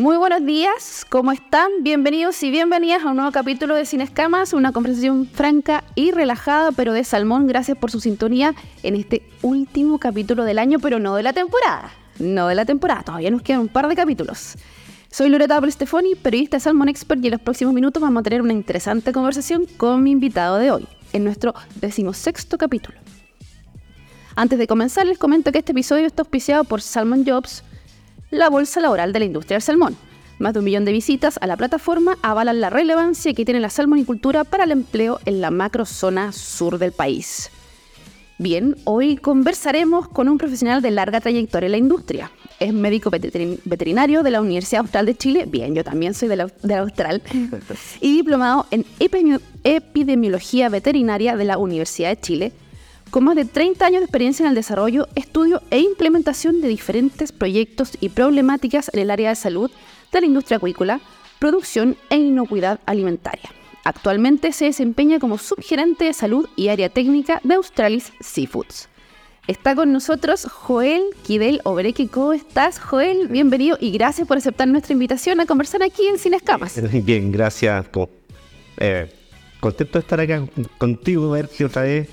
Muy buenos días, ¿cómo están? Bienvenidos y bienvenidas a un nuevo capítulo de Sin Escamas, una conversación franca y relajada, pero de salmón. Gracias por su sintonía en este último capítulo del año, pero no de la temporada. No de la temporada, todavía nos quedan un par de capítulos. Soy Loreta Stefoni, periodista de Salmon Expert, y en los próximos minutos vamos a tener una interesante conversación con mi invitado de hoy, en nuestro decimosexto capítulo. Antes de comenzar, les comento que este episodio está auspiciado por Salmon Jobs, la bolsa laboral de la industria del salmón. Más de un millón de visitas a la plataforma avalan la relevancia que tiene la salmonicultura para el empleo en la macrozona sur del país. Bien, hoy conversaremos con un profesional de larga trayectoria en la industria. Es médico veterinario de la Universidad Austral de Chile, bien, yo también soy de la, Austral, y diplomado en epidemiología veterinaria de la Universidad de Chile, con más de 30 años de experiencia en el desarrollo, estudio e implementación de diferentes proyectos y problemáticas en el área de salud de la industria acuícola, producción e inocuidad alimentaria. Actualmente se desempeña como subgerente de salud y área técnica de Australis Seafoods. Está con nosotros Joel Kidel Obreque. ¿Cómo estás, Joel? Bienvenido y gracias por aceptar nuestra invitación a conversar aquí en Sin Escamas. Bien, gracias. Eh, contento de estar acá contigo, verte otra vez.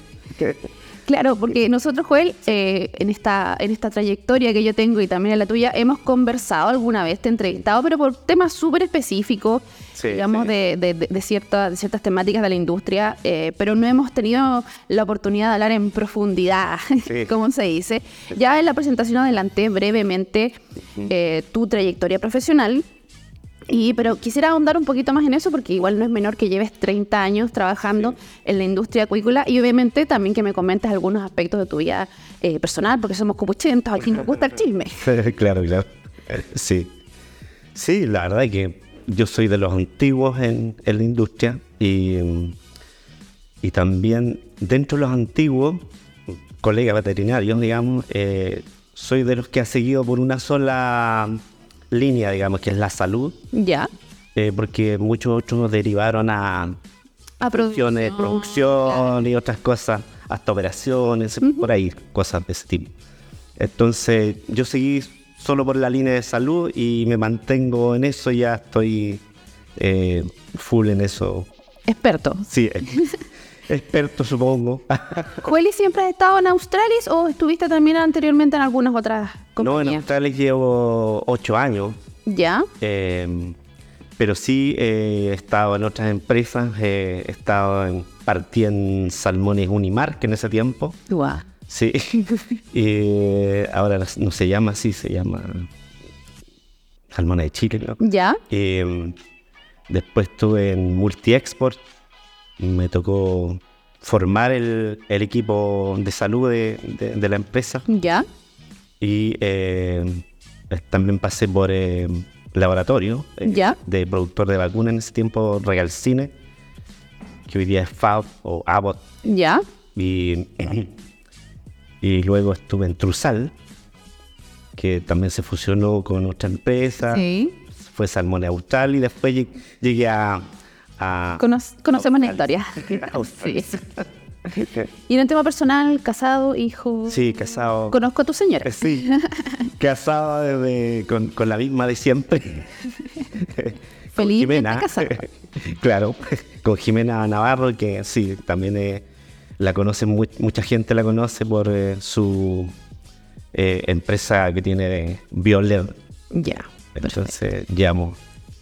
Claro, porque nosotros, Joel, eh, en, esta, en esta trayectoria que yo tengo y también en la tuya, hemos conversado alguna vez, te he entrevistado, pero por temas súper específicos, digamos, De, de, de, ciertas temáticas de la industria, eh, pero no hemos tenido la oportunidad de hablar en profundidad, como se dice. Ya en la presentación adelanté brevemente eh, tu trayectoria profesional, y, pero quisiera ahondar un poquito más en eso porque igual no es menor que lleves 30 años trabajando en la industria acuícola y obviamente también que me comentes algunos aspectos de tu vida eh, personal porque somos copuchentos, aquí nos gusta el chisme. claro, claro. Sí. Sí, la verdad es que yo soy de los antiguos en, la industria y, y también dentro de los antiguos, colegas veterinarios, digamos, eh, soy de los que ha seguido por una sola línea, digamos, que es la salud. Ya. Eh, porque muchos otros derivaron a, a producción, de producción y otras cosas, hasta operaciones, por ahí, cosas de ese tipo. Entonces, yo seguí solo por la línea de salud y me mantengo en eso, ya estoy eh, full en eso. Experto. Sí, experto supongo. ¿Jueli siempre has estado en Australis o estuviste también anteriormente en algunas otras compañías? No, en Australis llevo ocho años. ¿Ya? Em, pero sí eh, he estado en otras empresas, he estado en, partí en Salmones Unimar, que en ese tiempo. Guau. Sí. y ahora no, se llama así, se llama Salmones de Chile, ¿no? ¿Ya? Em, después estuve en Multi Export, me tocó formar el, equipo de salud de, la empresa. Ya. Y eh, también pasé por eh, laboratorio eh, de productor de vacunas en ese tiempo, Real Cine, que hoy día es FAB o Abbott. Ya. Y, y luego estuve en Trusal, que también se fusionó con otra empresa. Sí. Fue Salmone Austral y después llegué a conocemos la historia. Y en el tema personal, casado, hijo. Sí, casado. Conozco a tu señora. Sí, casado desde, con, la misma de siempre. Feliz Jimena. claro, con Jimena Navarro, que sí, también la conoce, mucha gente la conoce por eh, su eh, empresa que tiene Violet. Ya. Entonces, llamo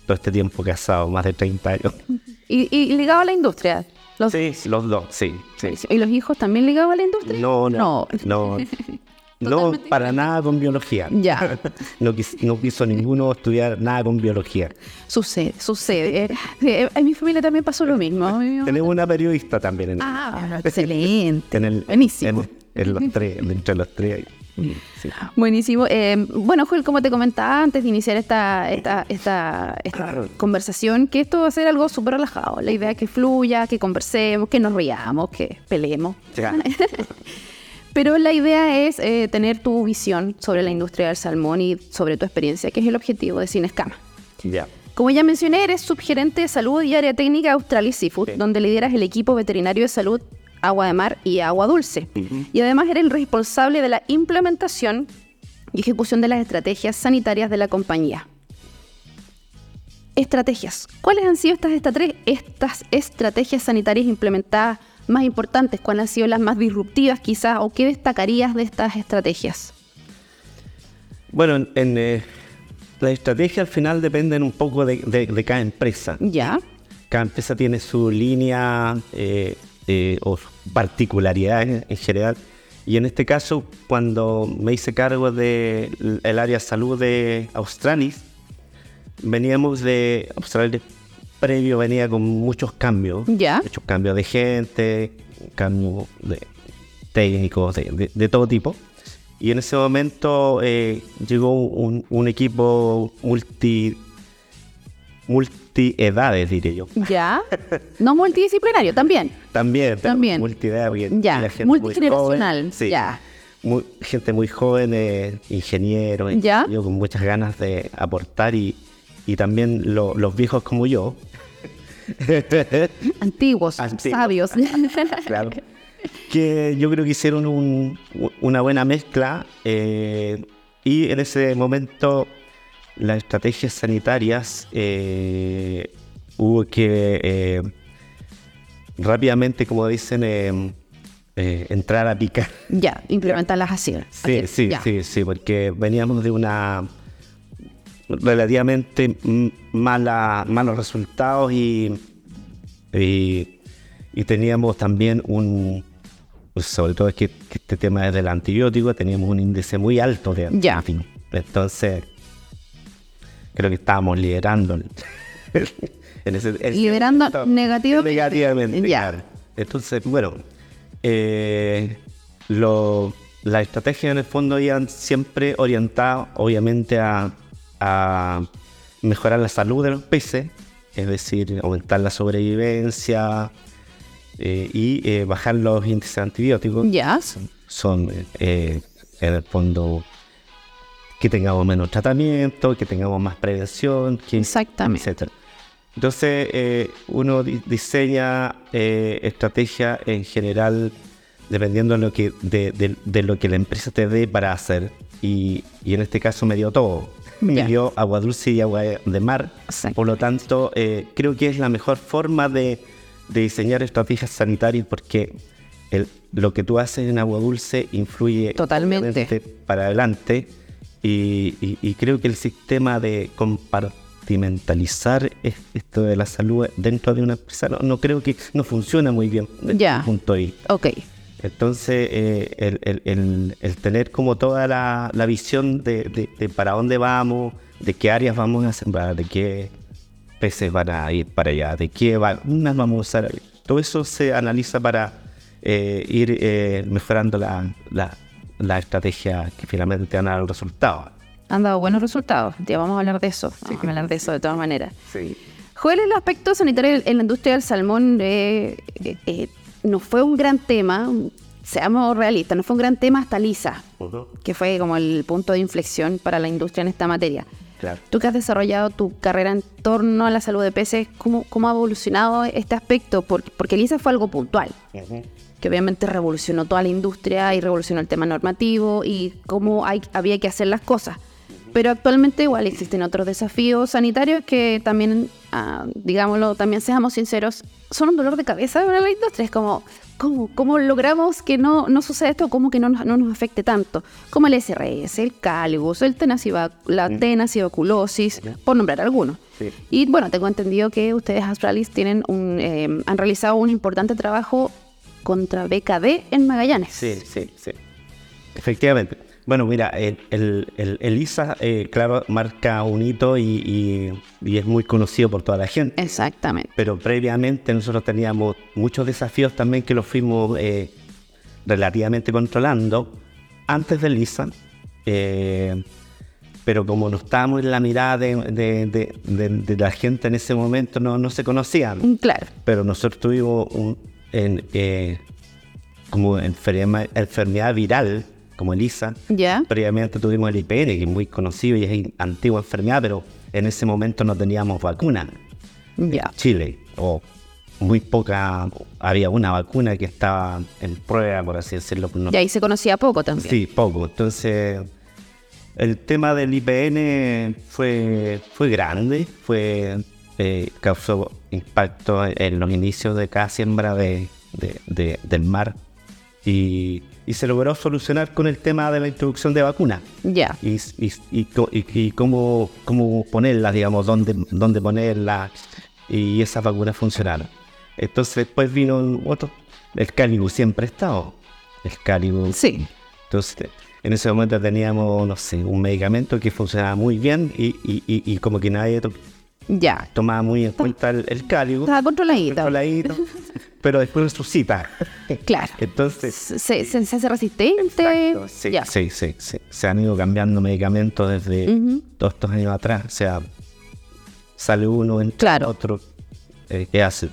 todo este tiempo casado, más de 30 años. ¿Y, ligado a la industria? sí, los dos, sí, ¿Y los hijos también ligados a la industria? No, no, no. No, para nada con biología. Ya. No, quiso ninguno estudiar nada con biología. Sucede, sucede. Eh, en mi familia también pasó lo mismo. Tenemos una periodista también. En ah, excelente. En el, Buenísimo. En, los tres, entre los tres. Buenísimo. Eh, bueno, Joel, como te comentaba antes de iniciar esta, esta, esta, esta conversación, que esto va a ser algo súper relajado. La idea es que fluya, que conversemos, que nos riamos, que peleemos. Pero la idea es eh, tener tu visión sobre la industria del salmón y sobre tu experiencia, que es el objetivo de Sin Escama. Ya. Como ya mencioné, eres subgerente de salud y área técnica Australis Seafood, donde lideras el equipo veterinario de salud agua de mar y agua dulce. Y además era el responsable de la implementación y ejecución de las estrategias sanitarias de la compañía. estrategias. ¿Cuáles han sido estas, estas estrategias sanitarias implementadas más importantes? ¿Cuáles han sido las más disruptivas quizás? ¿O qué destacarías de estas estrategias? Bueno, en, eh, la estrategia al final dependen un poco de, cada empresa. Ya. Cada empresa tiene su línea eh, eh, o particularidades en general. Y en este caso, cuando me hice cargo del área de salud de Australis, veníamos de Australia previo, venía con muchos cambios. Ya. Muchos cambios de gente, cambios de técnicos, de, todo tipo. Y en ese momento eh, llegó un, equipo multi multiedades, diré yo. Ya. No multidisciplinario, también. también, también. Multiedades. Ya. Multigeneracional. ya. gente muy joven, eh, ingenieros, ya. Yo con muchas ganas de aportar y, y también los viejos como yo. Antiguos, sabios. claro. Que yo creo que hicieron una buena mezcla eh, y en ese momento las estrategias sanitarias eh, hubo que eh, rápidamente, como dicen, entrar a picar. Ya, implementarlas así. Sí, sí, sí, sí, porque veníamos de una relativamente mala, malos resultados y, y, teníamos también un, pues sobre todo es que, este tema es del antibiótico, teníamos un índice muy alto de ya. Entonces, creo que estábamos liderando. en ese, Liderando negativamente. Ya. Entonces, bueno, eh, lo, las estrategias en el fondo iban siempre orientadas, obviamente, a a mejorar la salud de los peces, es decir, aumentar la sobrevivencia eh, y eh, bajar los índices antibióticos. Ya. Son, eh, en el fondo, que tengamos menos tratamiento, que tengamos más prevención, que, Exactamente. etc. Entonces, uno diseña estrategias en general dependiendo de lo, que, de, lo que la empresa te dé para hacer. Y, y en este caso me dio todo me dio agua dulce y agua de mar. Por lo tanto, eh, creo que es la mejor forma de, diseñar estrategias sanitarias porque lo que tú haces en agua dulce influye totalmente para adelante y, creo que el sistema de compartimentalizar esto de la salud dentro de una empresa no, creo que no funciona muy bien ya punto ahí. Ok. Entonces, eh, el, tener como toda la, visión de, para dónde vamos, de qué áreas vamos a sembrar, de qué peces van a ir para allá, de qué vacunas vamos a usar, todo eso se analiza para eh, ir eh, mejorando la, estrategia que finalmente a dar resultados. Han dado buenos resultados, ya vamos a hablar de eso, vamos a hablar de eso de todas maneras. Sí. Joel, el aspecto sanitario en la industria del salmón no fue un gran tema, seamos realistas, no fue un gran tema hasta Lisa, que fue como el punto de inflexión para la industria en esta materia. Claro. Tú que has desarrollado tu carrera en torno a la salud de peces, ¿cómo, cómo ha evolucionado este aspecto? Porque, porque Lisa fue algo puntual, que obviamente revolucionó toda la industria y revolucionó el tema normativo y cómo hay, había que hacer las cosas. Pero actualmente igual existen otros desafíos sanitarios que también, ah, digámoslo, también seamos sinceros, son un dolor de cabeza para la industria. Es como, ¿cómo, cómo logramos que no, no suceda esto? ¿Cómo que no, no nos afecte tanto? Como el SRS, el cáligus, el la mm. por nombrar algunos. Y bueno, tengo entendido que ustedes, Astralis, tienen un, eh, han realizado un importante trabajo contra BKD en Magallanes. Sí, sí, sí. Efectivamente. Bueno, mira, el, el, ISA, eh, claro, marca un hito y, es muy conocido por toda la gente. Exactamente. Pero previamente nosotros teníamos muchos desafíos también que los fuimos eh, relativamente controlando antes del ISA. Eh, pero como no estábamos en la mirada de, la gente en ese momento, no, no se conocían. Claro. Pero nosotros tuvimos un, como enfermedad viral como Elisa. Ya. Previamente tuvimos el IPN, que es muy conocido y es antigua enfermedad, pero en ese momento no teníamos vacuna. Chile, o muy poca, había una vacuna que estaba en prueba, por así decirlo. y ahí se conocía poco también. Sí, poco. Entonces, el tema del IPN fue, fue grande, fue eh, causó impacto en los inicios de cada siembra de, de- de- del mar y, y se logró solucionar con el tema de la introducción de vacunas Ya. y, y, y y- cómo, cómo ponerlas, digamos, dónde, dónde ponerlas y esas vacunas funcionaron. Entonces después vino otro, el cáligo siempre ha estado, el Sí. entonces, en ese momento teníamos, no sé, un medicamento que funcionaba muy bien y, y- y- y como que nadie Ya. tomaba muy en cuenta el, el cáligo, Estaba controladito. controladito, pero después resucita. Claro. Entonces, Se, se, se hace resistente. exacto, sí, Ya. sí, sí, sí. se han ido cambiando medicamentos desde Ujú. todos estos años atrás. O sea, sale uno, entra Claro. otro, eh, ¿qué hace?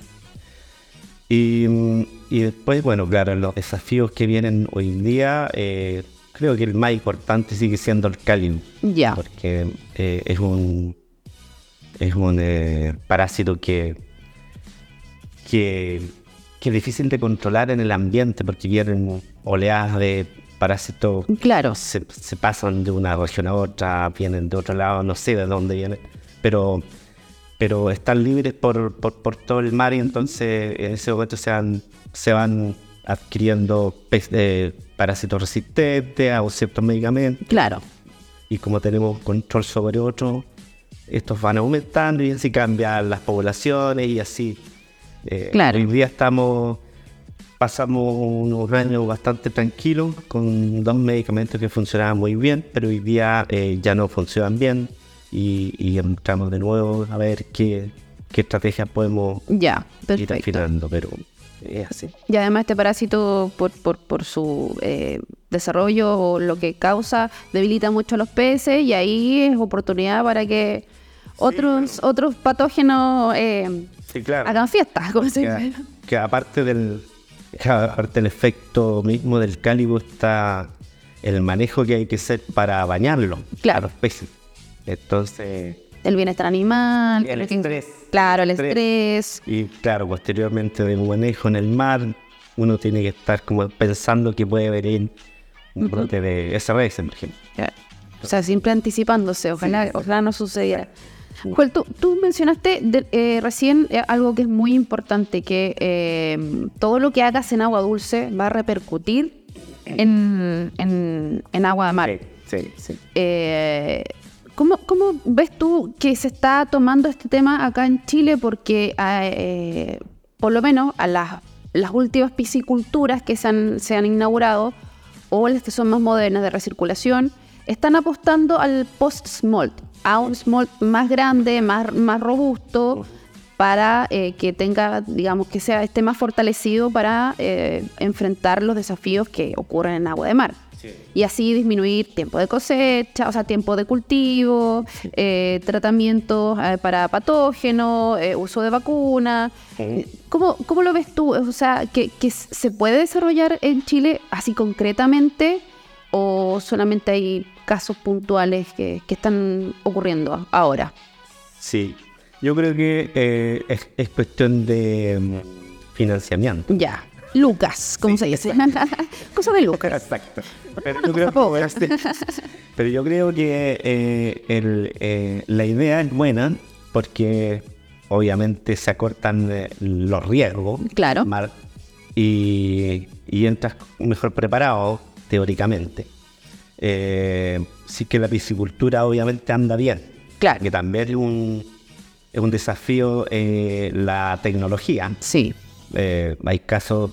Y, mm, y después, bueno, claro, los desafíos que vienen hoy en día, eh, creo que el más importante sigue siendo el cálido. Ya. Porque eh, es un es un eh, parásito que, que, que es difícil de controlar en el ambiente porque vienen oleadas de parásitos Claro. se, se pasan de una región a otra, vienen de otro lado, no sé de dónde vienen, pero, pero están libres por, por, por todo el mar y entonces en ese momento se van, se van adquiriendo eh, parásitos resistentes a ciertos medicamentos Claro. y como tenemos control sobre otros, estos van aumentando y así cambian las poblaciones y así. Eh, Claro. Hoy día estamos, pasamos unos años bastante tranquilos con dos medicamentos que funcionaban muy bien, pero hoy día eh, ya no funcionan bien y, y entramos de nuevo a ver qué, qué estrategias podemos Ya. ir afinando, pero es así. Y además este parásito, por, por, por su eh, desarrollo o lo que causa, debilita mucho a los peces y ahí es oportunidad para que otros, otros patógenos eh, claro. hagan fiestas, como se dice. que aparte del aparte del efecto mismo del cálido está el manejo que hay que hacer para bañarlo Claro. a los peces entonces El bienestar animal. El estrés. Claro, el Estrés. estrés. y claro posteriormente del manejo en el mar uno tiene que estar como pensando que puede venir un brote de SRS por ejemplo. O sea, siempre anticipándose, ojalá, ojalá no sucediera. Joel, tú, tú mencionaste de- eh, recién eh, algo que es muy importante, que eh, todo lo que hagas en agua dulce va a repercutir en, en- en agua de mar. sí sí Eh, ¿cómo, cómo ves tú que se está tomando este tema acá en Chile? Porque eh, por lo menos a las, las últimas pisciculturas que se han, se han inaugurado o las que son más modernas de recirculación, están apostando al post-smolt, a un smolt más grande, más, más robusto, para eh, que tenga, digamos, que sea esté más fortalecido para eh, enfrentar los desafíos que ocurren en agua de mar. Y así disminuir tiempo de cosecha, o sea, tiempo de cultivo, eh, tratamientos para patógenos, uso de vacunas. ¿Cómo, ¿Cómo lo ves tú? O sea, ¿que, que se puede desarrollar en Chile así concretamente o solamente hay casos puntuales que, que están ocurriendo ahora? sí yo creo que eh, es, es cuestión de mm, financiamiento Ya. Lucas, ¿cómo se dice? Cosa de Lucas. Exacto. Pero yo creo, pero yo creo que eh, el, eh, la idea es buena porque obviamente se acortan los riesgos. Claro. y entras mejor preparado, teóricamente. Eh, sí que la piscicultura obviamente anda bien. Claro. Que también es un, es un desafío eh, la tecnología. Sí. Eh, hay casos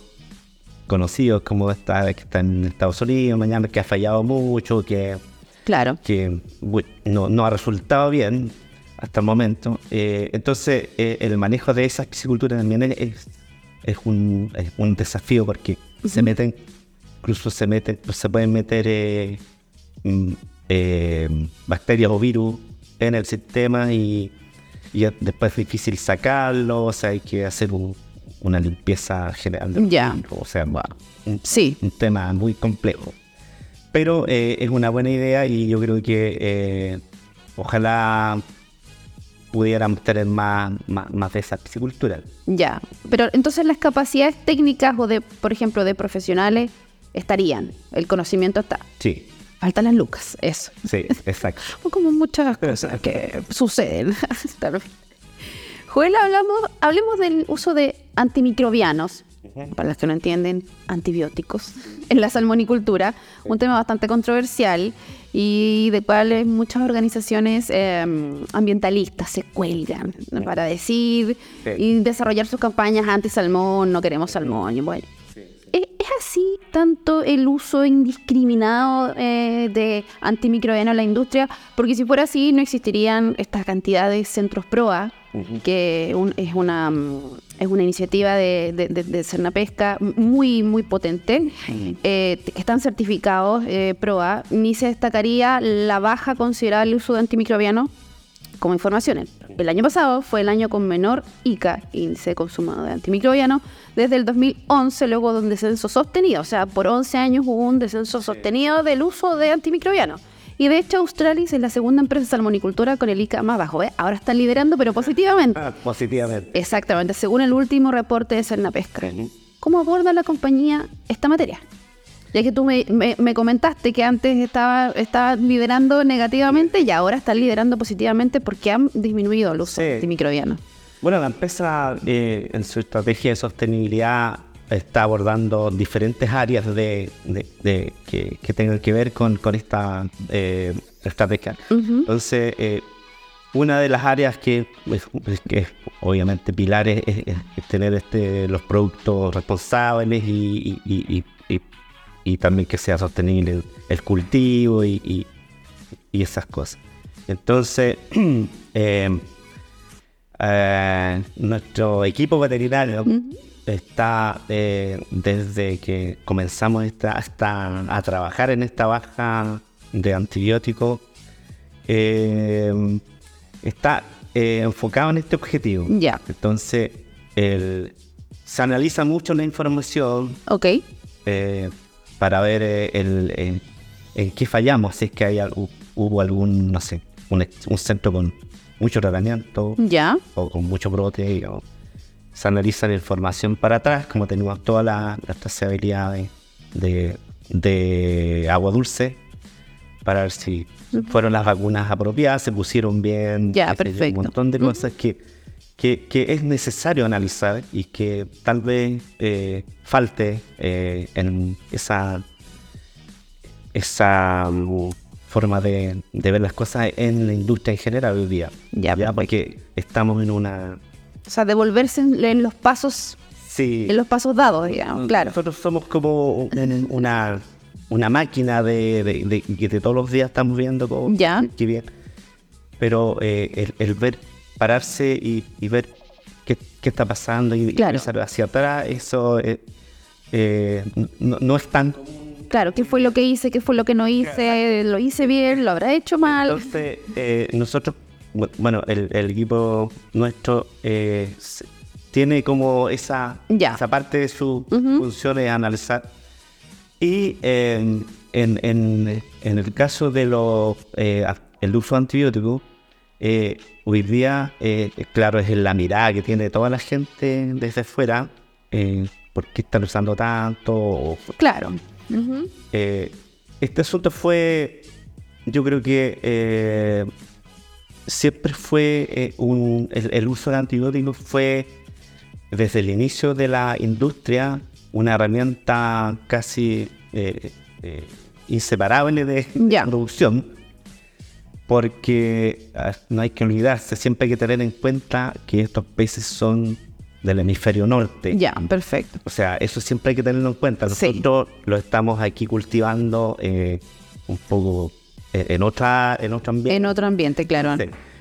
conocidos como esta que está en Estados Unidos, mañana que ha fallado mucho, que, Claro. que no, no ha resultado bien hasta el momento. Eh, entonces, eh, el manejo de esa piscicultura también es, es, un, es un desafío porque se meten, incluso se meten, se pueden meter eh, eh, bacterias o virus en el sistema y, y después es difícil sacarlo, o sea, hay que hacer un- una limpieza general. de los Ya. virus, O sea, bueno, un, Sí. un tema muy complejo. Pero eh, es una buena idea y yo creo que eh, ojalá pudiéramos tener más, más, más de esa piscicultura. Ya, pero entonces las capacidades técnicas o de, por ejemplo, de profesionales estarían, el conocimiento está. Sí, Faltan las lucas, eso. sí, exacto. Como muchas cosas que suceden. Joel, hablamos, hablemos del uso de antimicrobianos, para los que no entienden, antibióticos, en la salmonicultura, un tema bastante controversial y de cual muchas organizaciones em, ambientalistas se cuelgan para decir y desarrollar sus campañas anti-salmón, no queremos salmón, y bueno. ¿Es así tanto el uso indiscriminado eh, de antimicrobianos en la industria? Porque si fuera así, no existirían estas cantidades de centros PROA, que es, una, mm, es una iniciativa de, de, de, Cernapesca muy, muy potente, eh, que están certificados eh, PROA, ni se destacaría la baja considerable uso de antimicrobianos como información. El año pasado fue el año con menor ICA, índice de consumo de antimicrobianos, desde el 2011, luego de un descenso sostenido. O sea, por 11 años hubo un descenso sostenido del uso de antimicrobianos. Y de hecho, Australis es la segunda empresa de salmonicultura con el ICA más bajo. ¿eh? Ahora están liderando, pero positivamente. Ah, positivamente. Exactamente, según el último reporte de Cernapesca. ¿Cómo aborda la compañía esta materia? Ya que tú me, comentaste que antes estaba, estaba liderando negativamente y ahora está liderando positivamente porque han disminuido el uso de antimicrobianos. Bueno, la empresa eh, en su estrategia de sostenibilidad está abordando diferentes áreas de, que, tengan que ver con, esta eh, estrategia. Entonces, eh, una de las áreas que, que obviamente pilares es, tener este, los productos responsables y, también que sea sostenible el, cultivo y, esas cosas. Entonces, eh, nuestro equipo veterinario está eh, desde que comenzamos hasta a trabajar en esta baja de antibióticos, eh, está eh, enfocado en este objetivo. Ya. Entonces, se analiza mucho la información. Ok. Para ver el, en qué fallamos, si es que hay, hubo algún, no sé, un, centro con mucho tratamiento. Ya. O con mucho brote, se analiza la información para atrás, como tenemos toda la, trazabilidad de, agua dulce, para ver si fueron las vacunas apropiadas, se pusieron bien, ya, perfecto. un montón de cosas que, que, es necesario analizar y que tal vez eh, falte eh, en esa, esa mm, forma de, ver las cosas en la industria en general hoy día. Ya, porque estamos en una o sea, devolverse en, los pasos. En los pasos dados, digamos, mm, claro. Nosotros somos como una, una máquina de, que de todos los días estamos viendo cómo. Ya. Qué bien. Pero eh, el, ver, pararse y, ver qué, está pasando y claro. hacia atrás, eso eh, eh, no, es tan Claro, ¿qué fue lo que hice? ¿Qué fue lo que no hice? ¿Lo hice bien? ¿Lo habrá hecho mal? Entonces, nosotros bueno, el, equipo nuestro eh, tiene como esa, esa parte de su función es analizar. Y en, el caso de los, eh, el uso de antibióticos, eh, hoy día, claro, es la mirada que tiene toda la gente desde fuera, ¿por qué están usando tanto? claro. este asunto fue, yo creo que siempre fue eh, un, el, uso de antibióticos fue desde el inicio de la industria una herramienta casi eh, eh, inseparable de, producción porque ah, no hay que olvidarse, siempre hay que tener en cuenta que estos peces son del hemisferio norte. Ya, perfecto. O sea, eso siempre hay que tenerlo en cuenta. Nosotros lo estamos aquí cultivando un poco en, otra, en otro ambiente. En otro ambiente, claro.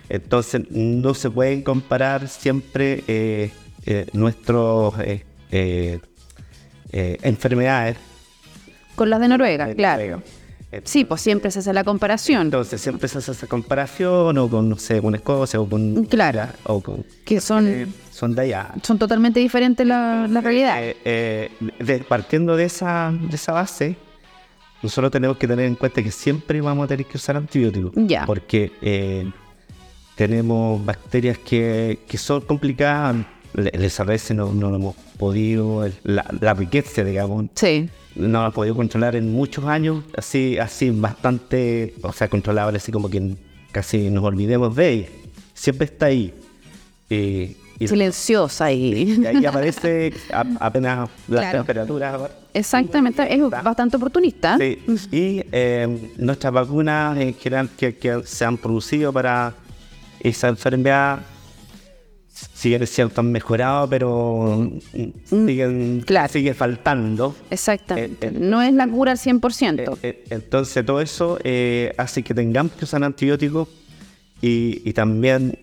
Entonces no se pueden comparar siempre eh, eh, nuestras eh, enfermedades. Con las de Noruega, claro. Sí, pues siempre se hace la comparación. Entonces siempre se hace esa comparación, o con, no sé, con Escocia, o con... Claro. O con, que son... son de allá. Son totalmente diferentes la, la realidad. partiendo de esa, de esa base, nosotros tenemos que tener en cuenta que siempre vamos a tener que usar antibióticos. Ya. Porque eh, tenemos bacterias que, son complicadas. Les a veces no, no hemos podido, la, riqueza, digamos. Sí. No la hemos podido controlar en muchos años, así, así bastante, o sea, controlable, así como que casi nos olvidemos de ella. Siempre está ahí. y- Silenciosa y... y ahí aparece a- apenas las Claro. temperaturas. Exactamente, es bastante oportunista. Sí, y eh, nuestras vacunas en general que, que se han producido para esa enfermedad, si bien es cierto, han mejorado, pero siguen, claro. sigue faltando. Exactamente. Eh, eh, no es la cura al 100%. Eh, eh, Entonces todo eso hace que tengamos que usar antibióticos y, y también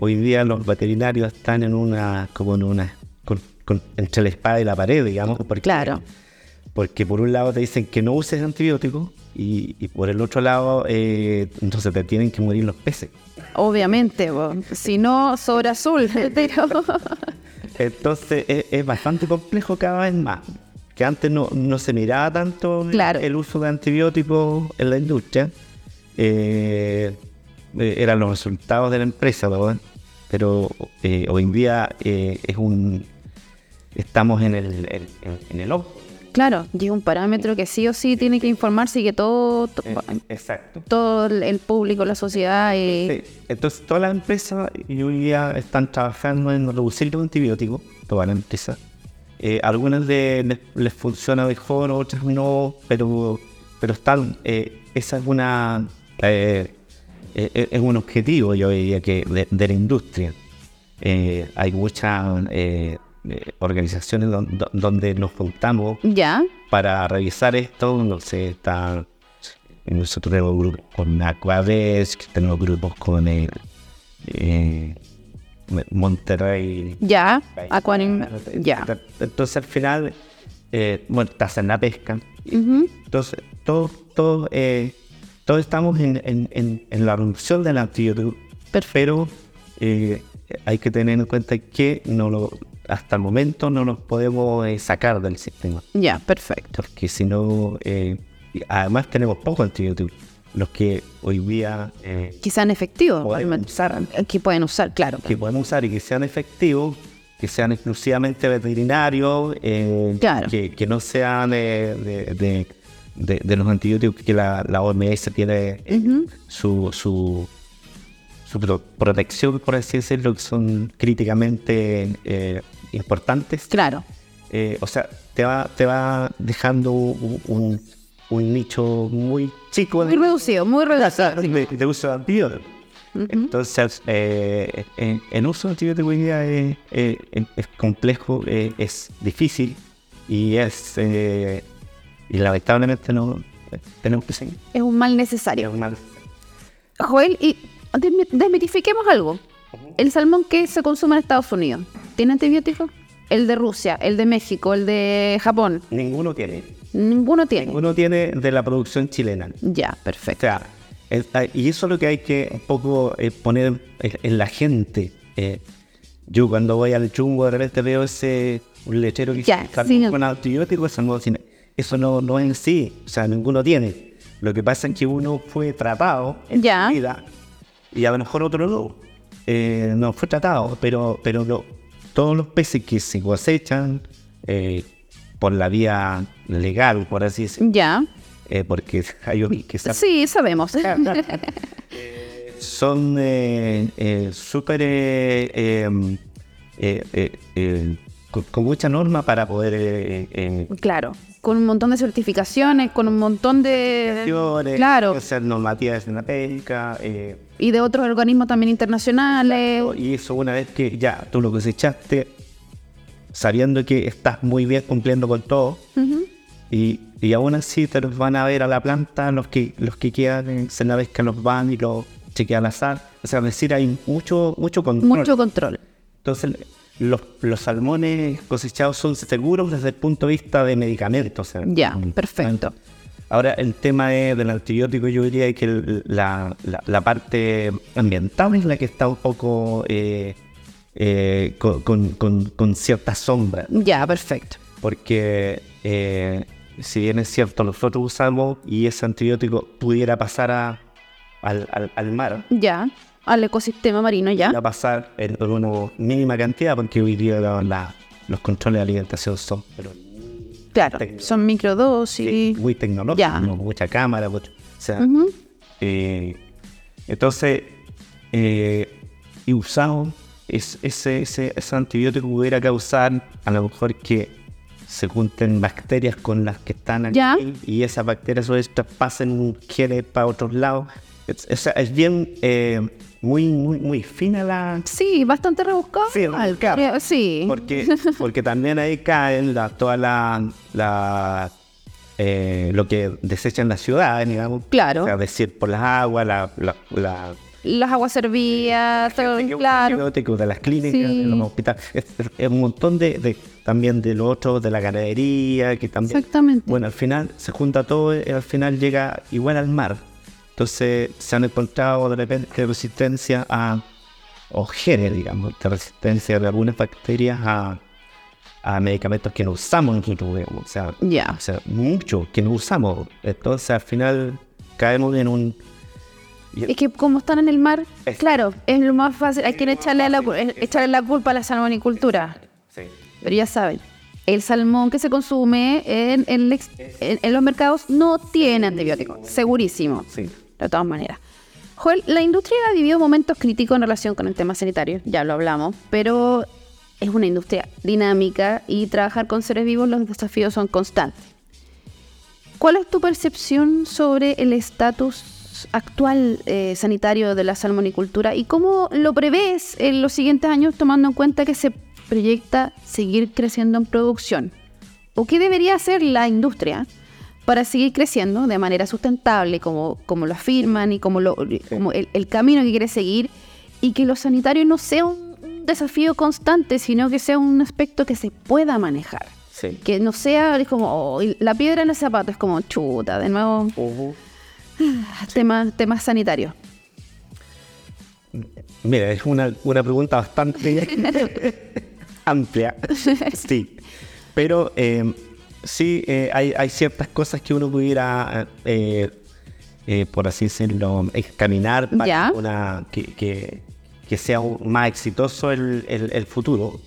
hoy día los veterinarios están en una, como en una, con- con- entre la espada y la pared, digamos. Porque, Claro. Porque por un lado te dicen que no uses antibióticos y, y por el otro lado eh, entonces te tienen que morir los peces. Obviamente, bo. si no, sobre azul. Pero... Entonces es, es bastante complejo cada vez más. Que antes no, no se miraba tanto el- Claro. el uso de antibióticos en la industria. Eh, eh, eran los resultados de la empresa, ¿verdad? Pero eh, hoy en día es un estamos en el, en, en- el. Claro, llega un parámetro que sí o sí tiene que informarse y que todo, to- exacto. todo el- público, la sociedad... eh, Sí, Entonces todas las empresas y hoy día están trabajando en reducir los antibióticos, todas las empresas. Eh, algunas de- les, les funciona mejor, otras no, pero, pero están, eh, esa es una eh, eh, es un objetivo yo diría que de, de la industria. Hay muchas eh, eh, organizaciones don- don- donde nos juntamos Ya, para revisar esto, no sé, está nosotros tenemos grupos con Aquadesk, tenemos grupos con el eh, Monterrey. ya, Aquarium, ya. Entonces al final, eh, bueno, estás en la pesca. Entonces, todos todo, eh, todos estamos en, en, en, en la reducción del Perfecto. pero eh, hay que tener en cuenta que no lo, hasta el momento no nos podemos eh, sacar del sistema. Ya, perfecto. Porque si no, eh, además tenemos poco antibióticos, los que hoy día eh, Que sean efectivos. usar, Que pueden usar, claro. que podemos usar y que sean efectivos, que sean exclusivamente veterinarios, Claro. que, que no sean de, de- de- de los antibióticos que la, la OMS tiene su, su, su pro- protección, por así decirlo, que son críticamente eh, importantes. Claro. Eh, o sea, te va, te va dejando un, nicho muy chico Muy reducido, muy reducido. de, de uso de. Entonces, eh, en, en uso de antibióticos hoy día es, es- es complejo, eh, es difícil y es eh, y lamentablemente no tenemos que seguir. Es un mal Es necesario. un mal- Joel, y desmitifiquemos algo. El salmón que se consume en Estados Unidos, ¿tiene antibióticos? El de Rusia, el de México, el de Japón, Ninguno tiene. ninguno tiene. Ninguno tiene de la producción chilena. Ya, O perfecto. sea, es- ah, y eso es lo que hay que un poco eh, poner en, en la gente. Eh, yo cuando voy al chungo de repente veo ese lechero que Ya, dice, "Salmón sí, no. con antibióticos, salmón sin-". Eso no, no es en sí, o sea, ninguno tiene. Lo que pasa es que uno fue tratado en Ya. su vida y a lo mejor otro no. Eh, no fue tratado, pero, pero todos los peces que se cosechan eh, por la vía legal, por así decirlo, Ya. eh, porque hay unos que se Sí, sabemos. son eh, eh, súper eh, eh, eh, eh, eh, con, con mucha norma para poder eh, eh, claro. Con un montón de certificaciones, con un montón de... Claro. hacer normativas en la pesca eh, Y de otros organismos también internacionales. y eso una vez que ya tú lo cosechaste sabiendo que estás muy bien cumpliendo con todo y, y aún así te los van a ver a la planta los que los que quedan en la vez que los van y los chequean al azar o sea es decir hay mucho mucho control Mucho control. Entonces, los, los salmones cosechados son seguros desde el punto de vista de medicamentos. Ya, perfecto. Ahora, el tema de- del antibiótico, yo diría que el- la, la- la parte ambiental es la que está un poco eh, eh, con, con- con- con cierta sombra. Ya, perfecto. Porque, eh, si bien es cierto, nosotros usamos y ese antibiótico pudiera pasar a- al, al- al mar, Ya. Al ecosistema marino, ya. va a pasar en una mínima cantidad, porque hoy día la- la- los controles de alimentación son pero, Claro. Son microdosis. sí, muy tecnológicos. ¿no? mucha cámara, mucho, o sea, eh, entonces, eh, y usamos es, ese, ese, ese antibiótico pudiera causar a lo mejor que se junten bacterias con las que están aquí y esas bacterias o estas pasen genes para otros lados. Es, es- es bien eh, muy, muy, muy fina la, Sí, bastante rebuscado. Sí. Eh, sí. porque, porque también ahí caen la, toda la, la eh, lo que desechan las ciudades, digamos. Claro. O sea, decir por las aguas, la, la, la Las aguas usa claro. de las clínicas, Sí. de los hospitales, es, es- es un montón de, de- también de lo otro, de la ganadería, que también. Exactamente. Bueno, al final se junta todo y al final llega igual al mar. Entonces se han encontrado de repente resistencia a, o genes, digamos, de resistencia de algunas bacterias a, a medicamentos que no usamos nosotros, digamos, o sea, o sea, mucho que no usamos. Entonces al final caemos en un... Es que como están en el mar, Es- claro, es lo más fácil. Hay que echarle la, cul- echarle la culpa a la salmonicultura. Sí. Pero ya saben, el salmón que se consume en, en- en los mercados no tiene antibióticos, segurísimo. Sí. De todas maneras. Joel, la industria ha vivido momentos críticos en relación con el tema sanitario, ya lo hablamos, pero es una industria dinámica y trabajar con seres vivos los desafíos son constantes. ¿Cuál es tu percepción sobre el estatus actual eh, sanitario de la salmonicultura y cómo lo prevés en los siguientes años tomando en cuenta que se proyecta seguir creciendo en producción? ¿O qué debería hacer la industria para seguir creciendo de manera sustentable, como, como lo afirman y como, lo, como el, el camino que quiere seguir, y que lo sanitario no sea un desafío constante, sino que sea un aspecto que se pueda manejar? Sí. Que no sea es como oh, la piedra en el zapato, es como chuta, de nuevo, temas temas sanitarios. Mira, es una, una pregunta bastante amplia. Sí. Pero eh, sí, eh, hay, hay ciertas cosas que uno pudiera, eh, eh, por así decirlo, examinar para una, que, que- que sea más exitoso el, el- el futuro.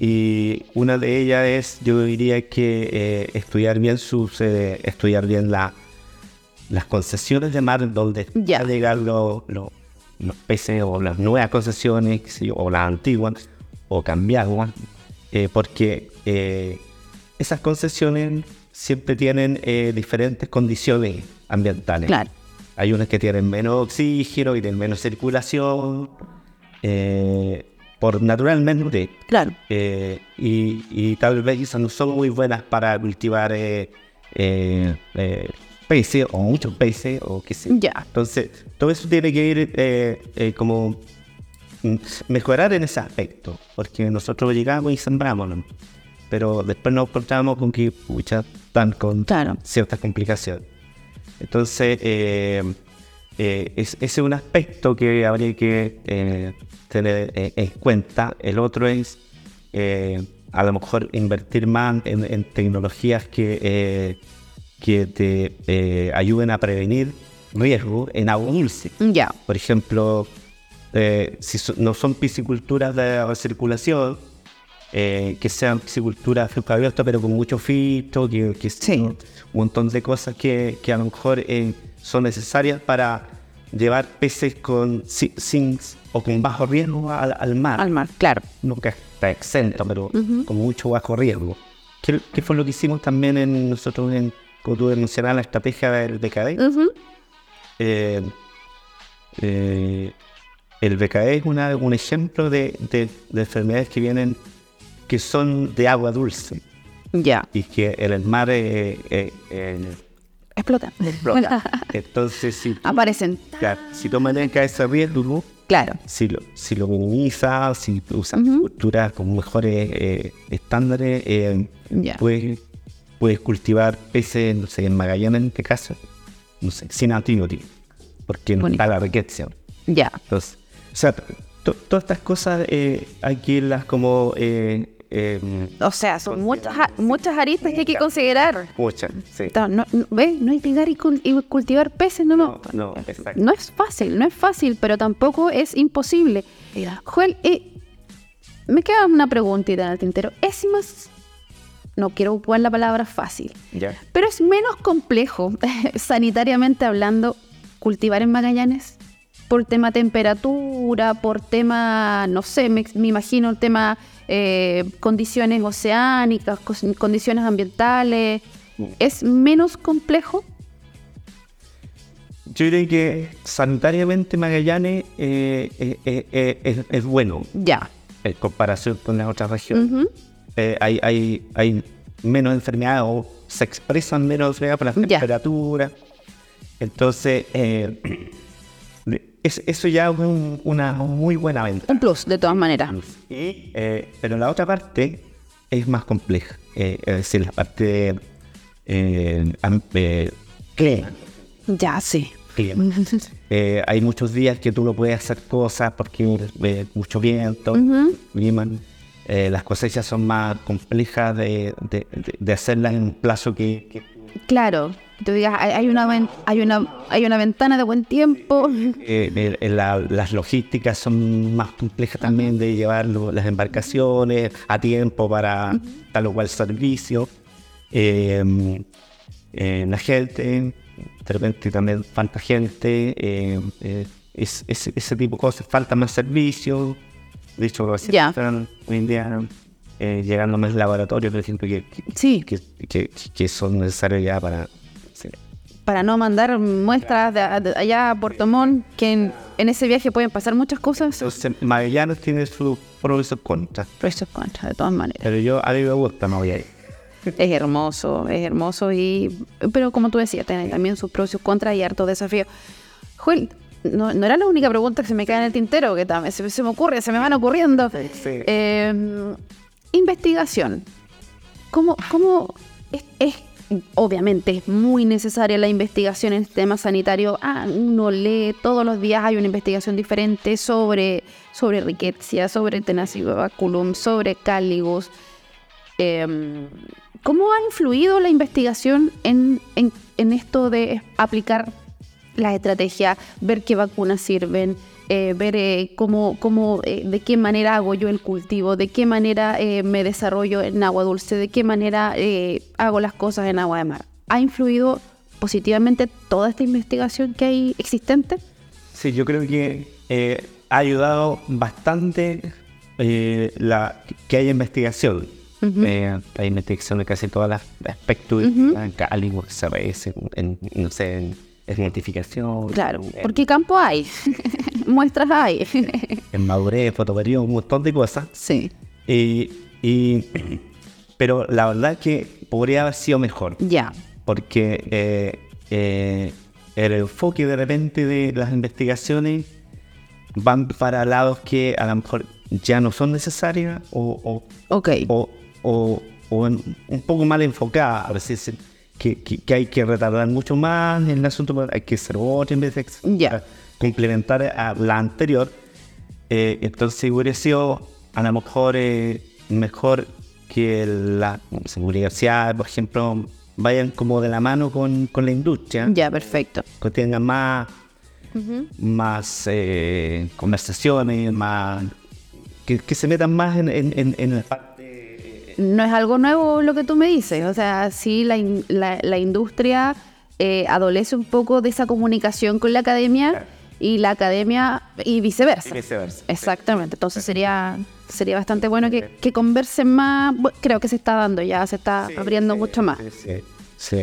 Y una de ellas es, yo diría que estudiar bien sus, estudiar bien la, las concesiones de mar donde a llegar los, los, los peces o las nuevas concesiones o las antiguas o cambiarlas porque esas concesiones siempre tienen eh, diferentes condiciones ambientales. Claro. Hay unas que tienen menos oxígeno y tienen menos circulación, eh, por naturalmente. Claro. Eh, y, y tal vez esas no son muy buenas para cultivar peces o muchos peces o qué sé. Ya. Entonces, todo eso tiene que ir como mejorar en ese aspecto, porque nosotros llegamos y sembramos, ¿no? Pero después nos encontramos con que pucha, están con Claro. ciertas complicaciones. Entonces, eh, eh, es- ese es un aspecto que habría que eh, tener en cuenta. El otro es a lo mejor invertir más en, en tecnologías que, que te ayuden a prevenir riesgos en agua dulce. Por ejemplo, si so- no son pisciculturas de recirculación, eh, que sean pisciculturas a flujo abierto, pero con mucho filtro, que, que Sí. un montón de cosas que, que a lo mejor eh, son necesarias para llevar peces con si- sin o con bajo riesgo al, al mar. Al mar, claro. Nunca está exento, pero con mucho bajo riesgo. ¿Qué, qué fue lo que hicimos también en nosotros, en, como tú mencionabas, la estrategia del BKD? Eh, eh, el BKE es una- un ejemplo de, de- de enfermedades que vienen, que son de agua dulce Ya. y que en el mar eh, eh, eh, Explota. explota. Entonces, si tú, Aparecen. claro, si tú manejas ese riesgo, Claro. si lo, si lo minimizas, si usas culturas con mejores eh, estándares, Ya. puedes, puedes cultivar peces, no sé, en Magallanes en este caso, no sé, sin antibióticos, porque no está la riqueza. Ya. Entonces, o sea, to- todas estas cosas hay que irlas como... Eh, eh, O sea, son muchas, muchas aristas que hay que considerar. muchas, sí. No, no, ¿Ves? No hay que llegar y, cul- y cultivar peces, no, no. No, no, exacto. No es fácil, no es fácil, pero tampoco es imposible. Joel, eh, me queda una preguntita en el tintero. ¿Es más, no quiero ocupar la palabra fácil, Ya. pero es menos complejo, sanitariamente hablando, cultivar en Magallanes? por tema temperatura, por tema, no sé, me, me imagino el tema eh, condiciones oceánicas, condiciones ambientales. ¿Es menos complejo? Yo diría que sanitariamente Magallanes eh, eh, es, es bueno Ya. en comparación con las otras regiones. Hay, hay, hay menos enfermedades o se expresan menos enfermedades por la temperatura. Entonces, es- eso ya es un- una muy buena venta. Un plus, de todas maneras. Y, eh, pero la otra parte es más compleja. eh, es decir, la parte eh, eh, clima. Ya, sí. clima. Hay muchos días que tú no puedes hacer cosas porque mucho viento, Ujú. clima. Eh, las cosechas son más complejas de, de- de- de hacerlas en un plazo que, que- Claro. Tú digas, hay una, hay una, hay una ventana de buen tiempo. eh, eh, la- las logísticas son más complejas también de llevar las embarcaciones a tiempo para tal o cual servicio. Eh, eh, la gente, de repente también falta gente, eh, eh, es- es- ese tipo de cosas, falta más servicio. De hecho, Ya. están hoy en día eh, llegando más laboratorios, por ejemplo, que, que, Sí. que, que- que son necesarios ya para... Para no mandar muestras de, de allá a Puerto Montt, que en, en ese viaje pueden pasar muchas cosas. Entonces, Magallanes tiene sus pros y sus contras. Pero eso es contra, de todas maneras. Pero yo, a mí me gusta Magallanes. Es hermoso, es hermoso y... Pero como tú decías, tiene también sus pros y sus contras y harto desafío. Joel, no, no era la única pregunta que se me cae en el tintero, que también se, se me ocurre, se me van ocurriendo. Sí. Eh, investigación. ¿Cómo, cómo es, es- obviamente es muy necesaria la investigación en este tema sanitario? Ah, uno lee todos los días hay una investigación diferente sobre, sobre sobre tenacibaculum, sobre cáligos. Eh, ¿Cómo ha influido la investigación en, en- en esto de aplicar las estrategias, ver qué vacunas sirven, eh, ver eh, cómo, cómo eh, de qué manera hago yo el cultivo, de qué manera me desarrollo en agua dulce, de qué manera hago las cosas en agua de mar? ¿Ha influido positivamente toda esta investigación que hay existente? Sí, yo creo que ha ayudado bastante la, que haya investigación. Eh, hay investigación de casi todos los aspectos, en cáligo, CRS, en, en, no sé, en, en identificación, Claro, en, porque campo hay, muestras hay. en madurez, fotoperiodo, un montón de cosas. sí, Y, y- pero la verdad es que podría haber sido mejor. ya, porque eh, eh, el enfoque de repente de las investigaciones van para lados que a lo mejor ya no son necesarias o, o, o, o- un poco mal enfocadas, por así decir, que, que- que hay que retardar mucho más en el asunto, pero hay que hacer otra investigación Ya. para complementar a la anterior. Eh, entonces hubiera sido a lo mejor eh, mejor que las universidades, por ejemplo, vayan como de la mano con, con la industria, Ya, perfecto. que tengan más, más eh, conversaciones, más que, que se metan más en, en, en- en la parte... No es algo nuevo lo que tú me dices. O sea, sí, la, in- la, la industria eh, adolece un poco de esa comunicación con la academia Claro. y la academia y viceversa. Y viceversa. Exactamente. Entonces sería sería bastante bueno que, que conversen más. Creo que se está dando ya, se está abriendo mucho más. Sí, sí.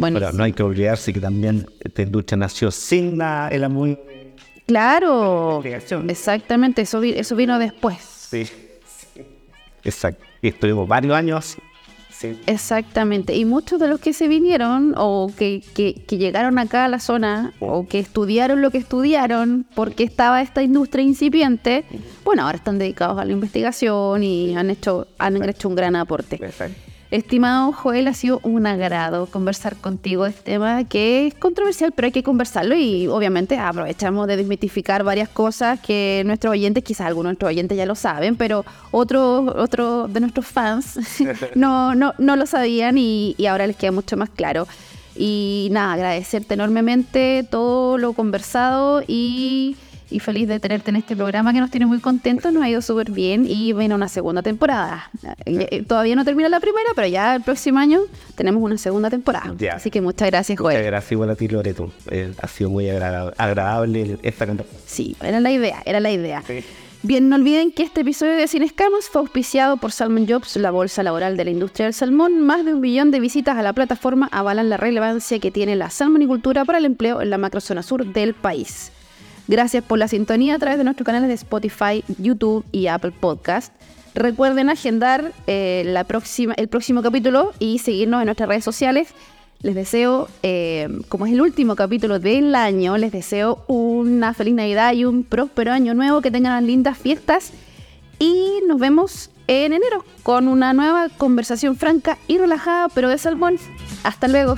Pero no hay que olvidarse que también esta industria nació sin la, el amor. Claro. Exactamente. Eso, vi- eso vino después. Sí. Exacto. Y estuvimos varios años. Sí. Exactamente. Y muchos de los que se vinieron o que, que- que llegaron acá a la zona o que estudiaron lo que estudiaron porque estaba esta industria incipiente, bueno, ahora están dedicados a la investigación y han hecho, han hecho un gran aporte. Exacto. Estimado Joel, ha sido un agrado conversar contigo de este tema que es controversial, pero hay que conversarlo y obviamente aprovechamos de desmitificar varias cosas que nuestros oyentes, quizás algunos de nuestros oyentes ya lo saben, pero otros otro de nuestros fans no, no, no lo sabían y, y ahora les queda mucho más claro. Y nada, agradecerte enormemente todo lo conversado y y feliz de tenerte en este programa que nos tiene muy contentos, nos ha ido súper bien y viene una segunda temporada. Eh, Todavía no termina la primera, pero ya el próximo año tenemos una segunda temporada. Ya. Así que muchas gracias, Joel. Muchas gracias igual a ti, Loreto. Eh, ha sido muy agrada- agradable esta conversación. Sí, era la idea, era la idea. Sí. Bien, no olviden que este episodio de Sin Escamas fue auspiciado por Salmon Jobs, la bolsa laboral de la industria del salmón. Más de un millón de visitas a la plataforma avalan la relevancia que tiene la salmonicultura para el empleo en la macrozona sur del país. Gracias por la sintonía a través de nuestros canales de Spotify, YouTube y Apple Podcast. Recuerden agendar eh, la próxima, el próximo capítulo y seguirnos en nuestras redes sociales. Les deseo, eh, como es el último capítulo del año, les deseo una feliz Navidad y un próspero año nuevo, que tengan lindas fiestas y nos vemos en enero con una nueva conversación franca y relajada, pero de salmón. Hasta luego.